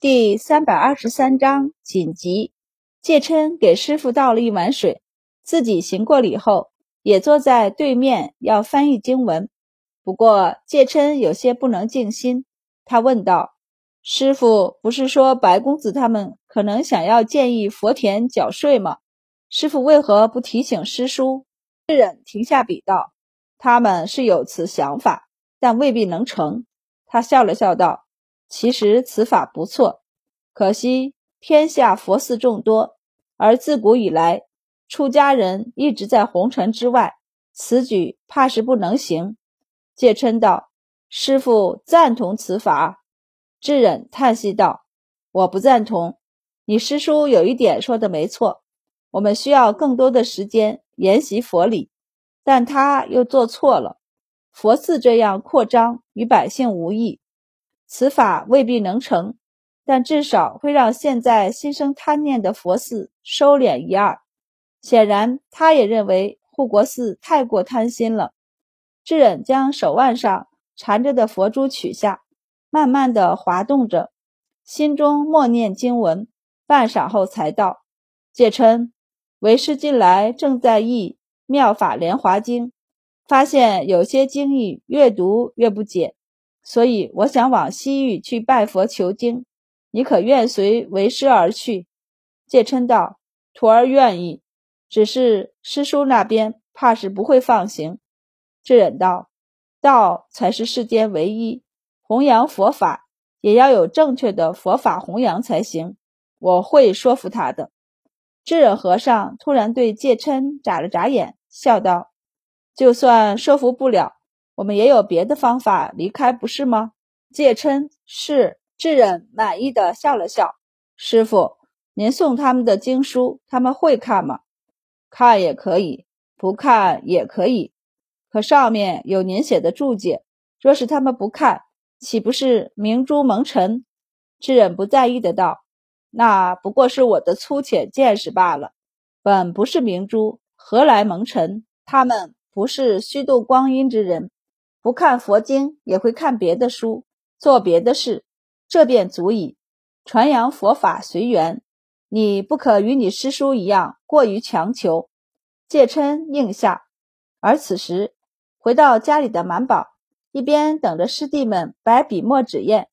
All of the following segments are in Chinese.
第三百二十三章紧急。介琛给师傅倒了一碗水，自己行过礼后，也坐在对面要翻译经文。不过介琛有些不能静心，他问道：“师傅不是说白公子他们可能想要建议佛田缴税吗？师傅为何不提醒师叔？”智忍停下笔道：“他们是有此想法，但未必能成。”他笑了笑道。其实此法不错，可惜天下佛寺众多，而自古以来出家人一直在红尘之外，此举怕是不能行。戒琛道：“师傅赞同此法。”智忍叹息道：“我不赞同。你师叔有一点说的没错，我们需要更多的时间研习佛理，但他又做错了。佛寺这样扩张与百姓无异。”此法未必能成，但至少会让现在心生贪念的佛寺收敛一二。显然，他也认为护国寺太过贪心了。智忍将手腕上缠着的佛珠取下，慢慢的滑动着，心中默念经文，半晌后才道：“戒琛，为师近来正在译《妙法莲华经》，发现有些经义越读越不解。”所以我想往西域去拜佛求经，你可愿随为师而去？戒琛道：“徒儿愿意，只是师叔那边怕是不会放行。”智忍道：“道才是世间唯一，弘扬佛法也要有正确的佛法弘扬才行。我会说服他的。”智忍和尚突然对戒琛眨了眨眼，笑道：“就算说服不了。”我们也有别的方法离开，不是吗？戒称是智忍满意的笑了笑。师傅，您送他们的经书，他们会看吗？看也可以，不看也可以。可上面有您写的注解，若是他们不看，岂不是明珠蒙尘？智忍不在意的道：“那不过是我的粗浅见识罢了，本不是明珠，何来蒙尘？他们不是虚度光阴之人。”不看佛经，也会看别的书，做别的事，这便足以传扬佛法随缘。你不可与你师叔一样过于强求。戒琛应下。而此时回到家里的满宝，一边等着师弟们摆笔墨纸砚，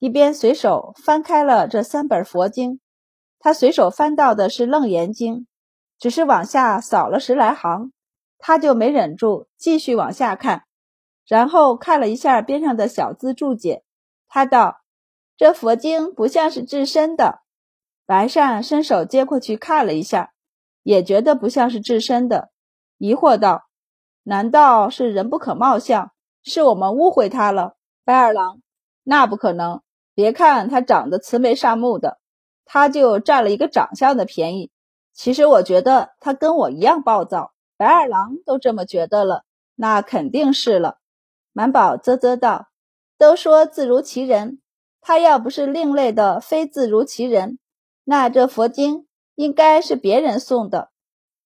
一边随手翻开了这三本佛经。他随手翻到的是《楞严经》，只是往下扫了十来行，他就没忍住继续往下看。然后看了一下边上的小字注解，他道：“这佛经不像是智深的。”白善伸手接过去看了一下，也觉得不像是智深的，疑惑道：“难道是人不可貌相？是我们误会他了？”白二郎：“那不可能，别看他长得慈眉善目的，他就占了一个长相的便宜。其实我觉得他跟我一样暴躁。白二郎都这么觉得了，那肯定是了。”满宝啧啧道：“都说字如其人，他要不是另类的，非字如其人，那这佛经应该是别人送的。”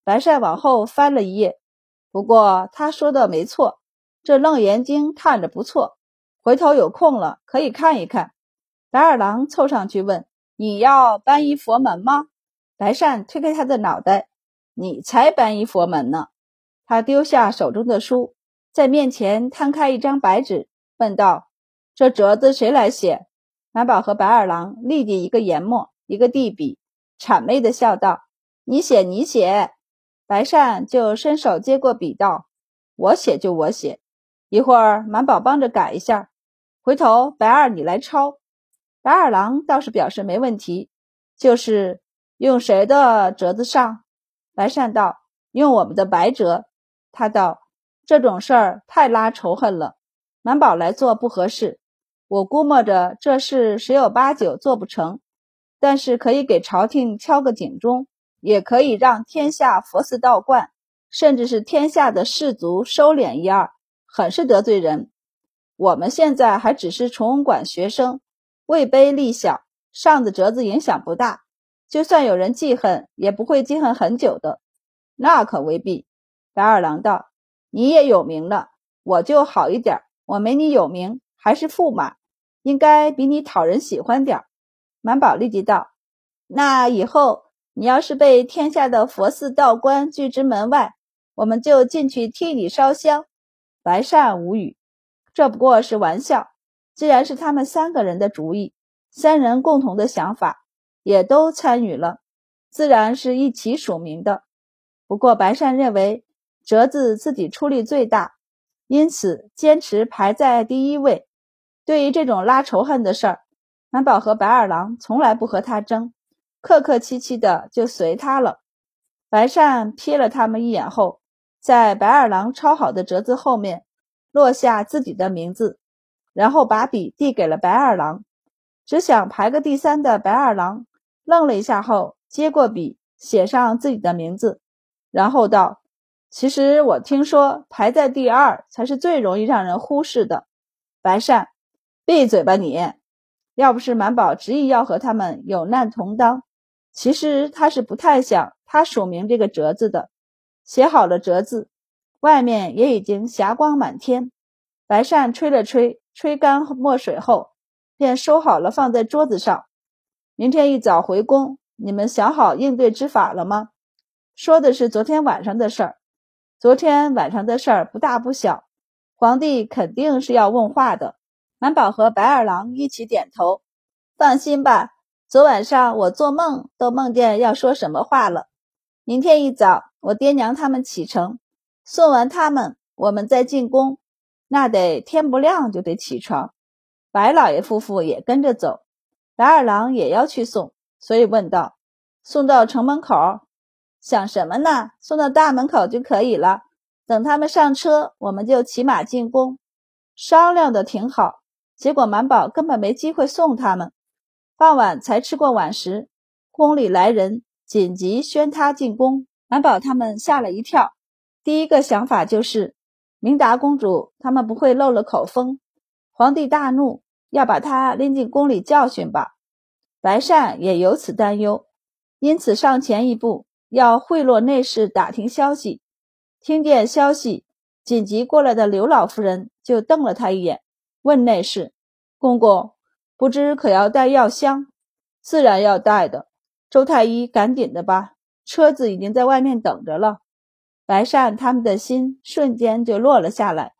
白善往后翻了一页，不过他说的没错，这《楞严经》看着不错，回头有空了可以看一看。白二郎凑上去问：“你要搬一佛门吗？”白善推开他的脑袋：“你才搬一佛门呢！”他丢下手中的书。在面前摊开一张白纸，问道：“这折子谁来写？”满宝和白二郎立即一个研墨，一个递笔，谄媚的笑道：“你写，你写。”白善就伸手接过笔道：“我写就我写。”一会儿满宝帮着改一下，回头白二你来抄。白二郎倒是表示没问题，就是用谁的折子上？白善道：“用我们的白折。”他道。这种事儿太拉仇恨了，满宝来做不合适。我估摸着这事十有八九做不成，但是可以给朝廷敲个警钟，也可以让天下佛寺道观，甚至是天下的士族收敛一二，很是得罪人。我们现在还只是崇文馆学生，位卑力小，上的折子影响不大。就算有人记恨，也不会记恨很久的。那可未必。白二郎道。你也有名了，我就好一点。我没你有名，还是驸马，应该比你讨人喜欢点。满宝立即道：“那以后你要是被天下的佛寺道观拒之门外，我们就进去替你烧香。”白善无语，这不过是玩笑。既然是他们三个人的主意，三人共同的想法，也都参与了，自然是一起署名的。不过白善认为折子自己出力最大，因此坚持排在第一位。对于这种拉仇恨的事儿，满宝和白二郎从来不和他争，客客气气的就随他了。白善瞥了他们一眼后，在白二郎抄好的折子后面落下自己的名字，然后把笔递给了白二郎。只想排个第三的白二郎愣了一下后，接过笔写上自己的名字，然后道：“其实我听说排在第二才是最容易让人忽视的。”白善。闭嘴吧你！要不是满宝执意要和他们有难同当，其实他是不太想他署名这个折子的。写好了折子，外面也已经霞光满天。白善吹了吹，吹干墨水后，便收好了，放在桌子上。明天一早回宫，你们想好应对之法了吗？说的是昨天晚上的事儿。昨天晚上的事儿不大不小，皇帝肯定是要问话的。满宝和白二郎一起点头，放心吧。昨晚上我做梦都梦见要说什么话了。明天一早，我爹娘他们启程，送完他们，我们再进宫。那得天不亮就得起床。白老爷夫妇也跟着走，白二郎也要去送，所以问道：“送到城门口，想什么呢？送到大门口就可以了。等他们上车，我们就骑马进宫。商量的挺好。”结果满宝根本没机会送他们，傍晚才吃过晚食，宫里来人，紧急宣他进宫。满宝他们吓了一跳，第一个想法就是明达公主他们不会漏了口风，皇帝大怒，要把他拎进宫里教训吧。白善也由此担忧，因此上前一步，要贿赂内侍打听消息。听见消息，紧急过来的刘老夫人就瞪了他一眼。问内侍：“公公，不知可要带药箱？自然要带的。周太医，赶紧的吧，车子已经在外面等着了。”白善他们的心瞬间就落了下来，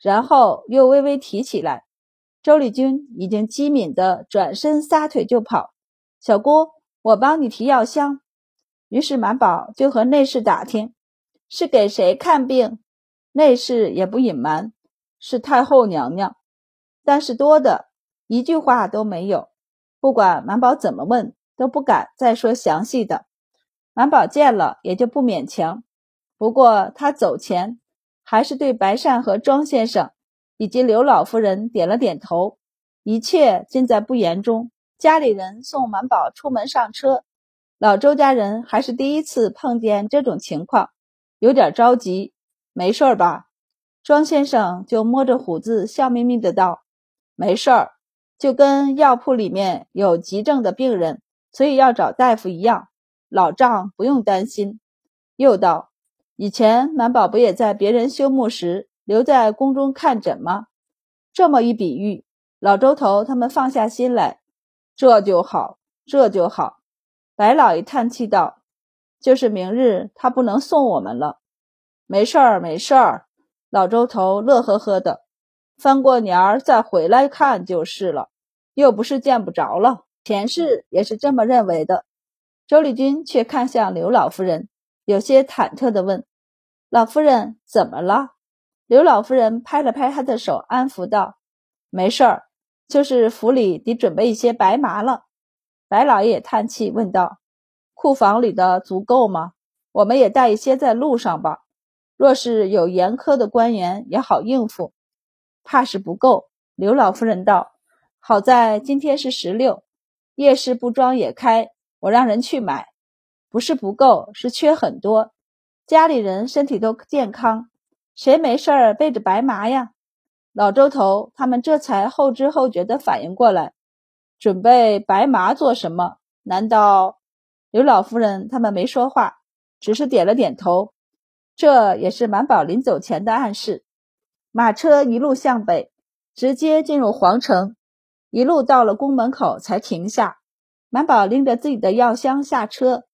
然后又微微提起来。周丽君已经机敏的转身撒腿就跑。小姑，我帮你提药箱。于是满宝就和内侍打听：“是给谁看病？”内侍也不隐瞒：“是太后娘娘。”但是多的一句话都没有，不管满宝怎么问，都不敢再说详细的。满宝见了也就不勉强。不过他走前，还是对白善和庄先生以及刘老夫人点了点头，一切尽在不言中。家里人送满宝出门上车，老周家人还是第一次碰见这种情况，有点着急。没事吧？庄先生就摸着胡子，笑眯眯的道。没事儿，就跟药铺里面有急症的病人，所以要找大夫一样。老丈不用担心。又道：“以前满宝不也在别人休沐时留在宫中看诊吗？”这么一比喻，老周头他们放下心来。这就好，这就好。白老爷叹气道：“就是明日他不能送我们了。”没事儿，没事儿。老周头乐呵呵的。翻过年儿再回来看就是了，又不是见不着了。前世也是这么认为的。周丽君却看向刘老夫人，有些忐忑地问：“老夫人怎么了？”刘老夫人拍了拍她的手，安抚道：“没事儿，就是府里得准备一些白麻了。”白老爷叹气问道：“库房里的足够吗？我们也带一些在路上吧。若是有严苛的官员，也好应付。”怕是不够。刘老夫人道：“好在今天是十六，夜市布庄也开，我让人去买。不是不够，是缺很多。家里人身体都健康，谁没事儿背着白麻呀？”老周头他们这才后知后觉地反应过来，准备白麻做什么？难道刘老夫人他们没说话，只是点了点头。这也是满宝临走前的暗示。马车一路向北，直接进入皇城，一路到了宫门口才停下。满宝拎着自己的药箱下车，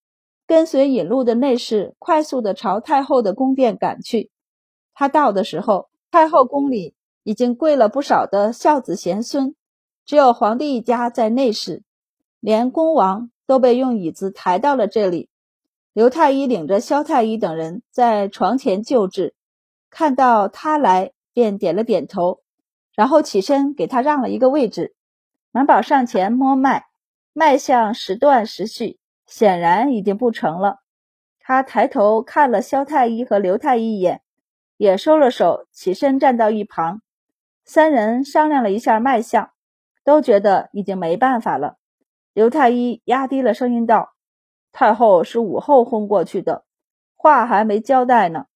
跟随引路的内侍快速的朝太后的宫殿赶去。他到的时候，太后宫里已经跪了不少的孝子贤孙，只有皇帝一家在内室，连恭王都被用椅子抬到了这里。刘太医领着萧太医等人在床前救治，看到他来，便点了点头，然后起身给他让了一个位置。满宝上前摸脉。脉象时断时续，显然已经不成了。他抬头看了萧太医和刘太医一眼，也收了手，起身站到一旁。三人商量了一下脉象，都觉得已经没办法了。刘太医压低了声音道：“太后是午后昏过去的，话还没交代呢。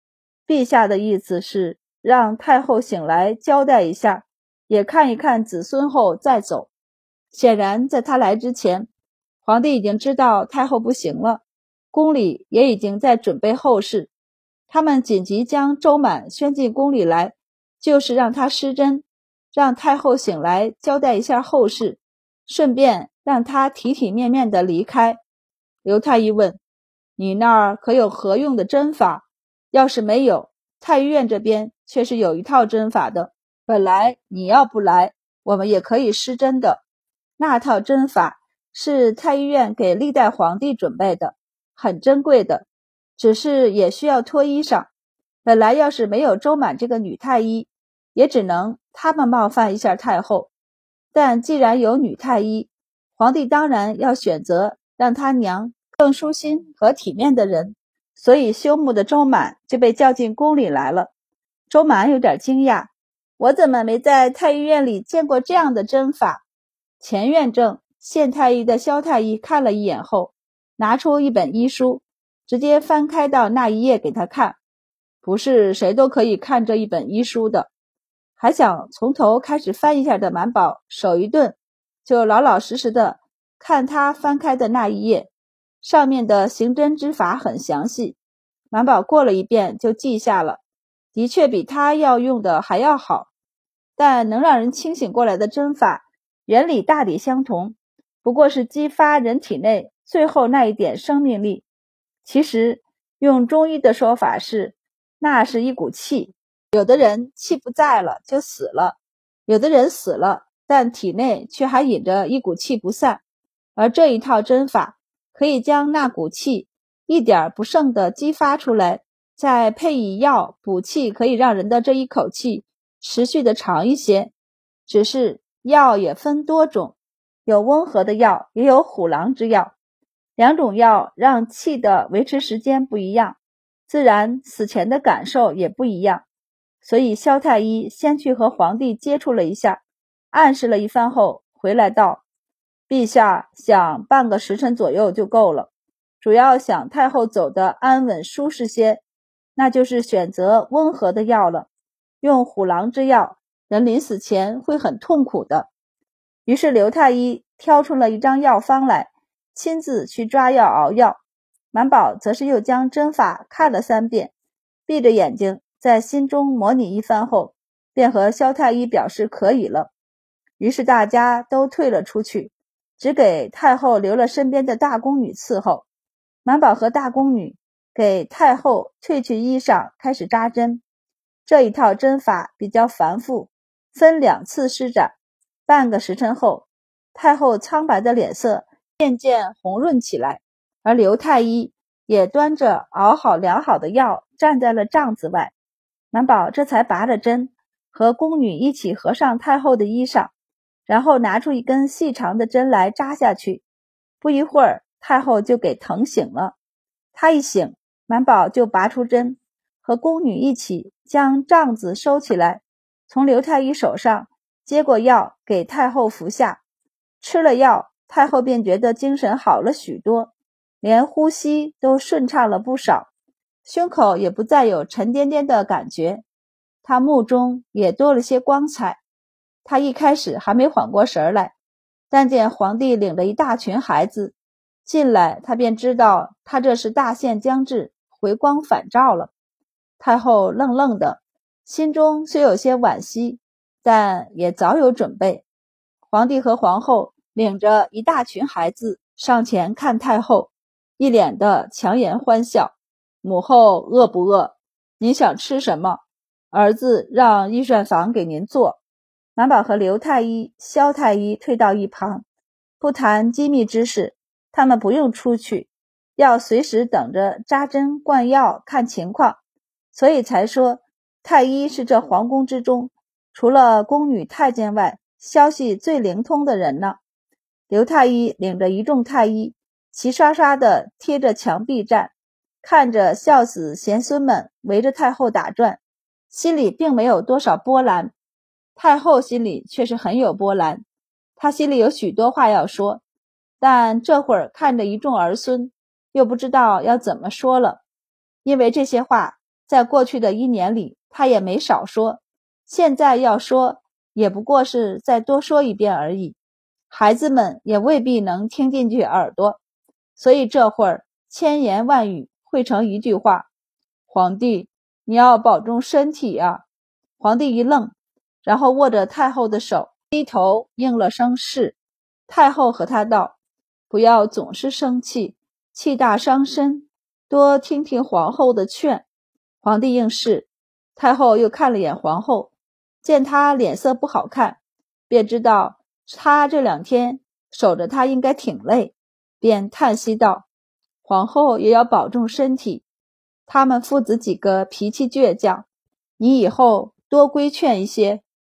陛下的意思是让太后醒来交代一下，也看一看子孙后再走。”显然，在他来之前，皇帝已经知道太后不行了，宫里也已经在准备后事。他们紧急将周满宣进宫里来，就是让他施针，让太后醒来交代一下后事，顺便让她体体面面的离开。刘太医问：“你那儿可有何用的针法？要是没有，太医院这边却是有一套针法的。本来你要不来，我们也可以施针的。”那套针法是太医院给历代皇帝准备的，很珍贵的，只是也需要脱衣裳。本来要是没有周满这个女太医，也只能他们冒犯一下太后。但既然有女太医，皇帝当然要选择让他娘更舒心和体面的人，所以休沐的周满就被叫进宫里来了。周满有点惊讶：“我怎么没在太医院里见过这样的针法？”前院正县太医的萧太医看了一眼后，拿出一本医书，直接翻开到那一页给他看。不是谁都可以看这一本医书的。还想从头开始翻一下的满宝手一顿，就老老实实的看他翻开的那一页，上面的行针之法很详细。满宝过了一遍就记下了，的确比他要用的还要好，但能让人清醒过来的针法。原理大抵相同，不过是激发人体内最后那一点生命力。其实用中医的说法是，那是一股气。有的人气不在了就死了，有的人死了，但体内却还隐着一股气不散。而这一套针法可以将那股气一点不剩的激发出来，再配以药补气，可以让人的这一口气持续的长一些。只是。药也分多种，有温和的药，也有虎狼之药。两种药让气的维持时间不一样，自然死前的感受也不一样。所以萧太医先去和皇帝接触了一下，暗示了一番后，回来道：“陛下想半个时辰左右就够了，主要想太后走得安稳舒适些，那就是选择温和的药了，用虎狼之药。”人临死前会很痛苦的。于是刘太医挑出了一张药方来，亲自去抓药熬药。满宝则是又将针法看了三遍，闭着眼睛在心中模拟一番后，便和萧太医表示可以了。于是大家都退了出去，只给太后留了身边的大宫女伺候。满宝和大宫女给太后褪去衣裳，开始扎针。这一套针法比较繁复。分两次施展，半个时辰后，太后苍白的脸色渐渐红润起来，而刘太医也端着熬好量好的药站在了帐子外。满宝这才拔了针，和宫女一起合上太后的衣裳，然后拿出一根细长的针来扎下去。不一会儿，太后就给疼醒了。她一醒，满宝就拔出针，和宫女一起将帐子收起来。从刘太医手上接过药，给太后服下。吃了药，太后便觉得精神好了许多，连呼吸都顺畅了不少，胸口也不再有沉甸甸的感觉。他目中也多了些光彩。他一开始还没缓过神来，但见皇帝领着一大群孩子进来，他便知道他这是大限将至，回光返照了。太后愣愣的。心中虽有些惋惜，但也早有准备。皇帝和皇后领着一大群孩子上前看太后，一脸的强颜欢笑。母后饿不饿？您想吃什么？儿子让御膳房给您做。满宝和刘太医、萧太医退到一旁，不谈机密之事。他们不用出去，要随时等着扎针灌药看情况，所以才说太医是这皇宫之中除了宫女太监外消息最灵通的人呢。刘太医领着一众太医，齐刷刷的贴着墙壁站，看着孝子贤孙们围着太后打转，心里并没有多少波澜。太后心里却是很有波澜，她心里有许多话要说。但这会儿看着一众儿孙，又不知道要怎么说了，因为这些话在过去的一年里他也没少说，现在要说也不过是再多说一遍而已，孩子们也未必能听进去耳朵，所以这会儿千言万语汇成一句话：“皇帝，你要保重身体啊！”皇帝一愣，然后握着太后的手，低头应了声是。太后和他道。不要总是生气，气大伤身，多听听皇后的劝。皇帝应是，太后又看了眼皇后，见她脸色不好看，便知道她这两天守着她应该挺累，便叹息道：“往后也要保重身体。他们父子几个脾气倔强，你以后多规劝一些。”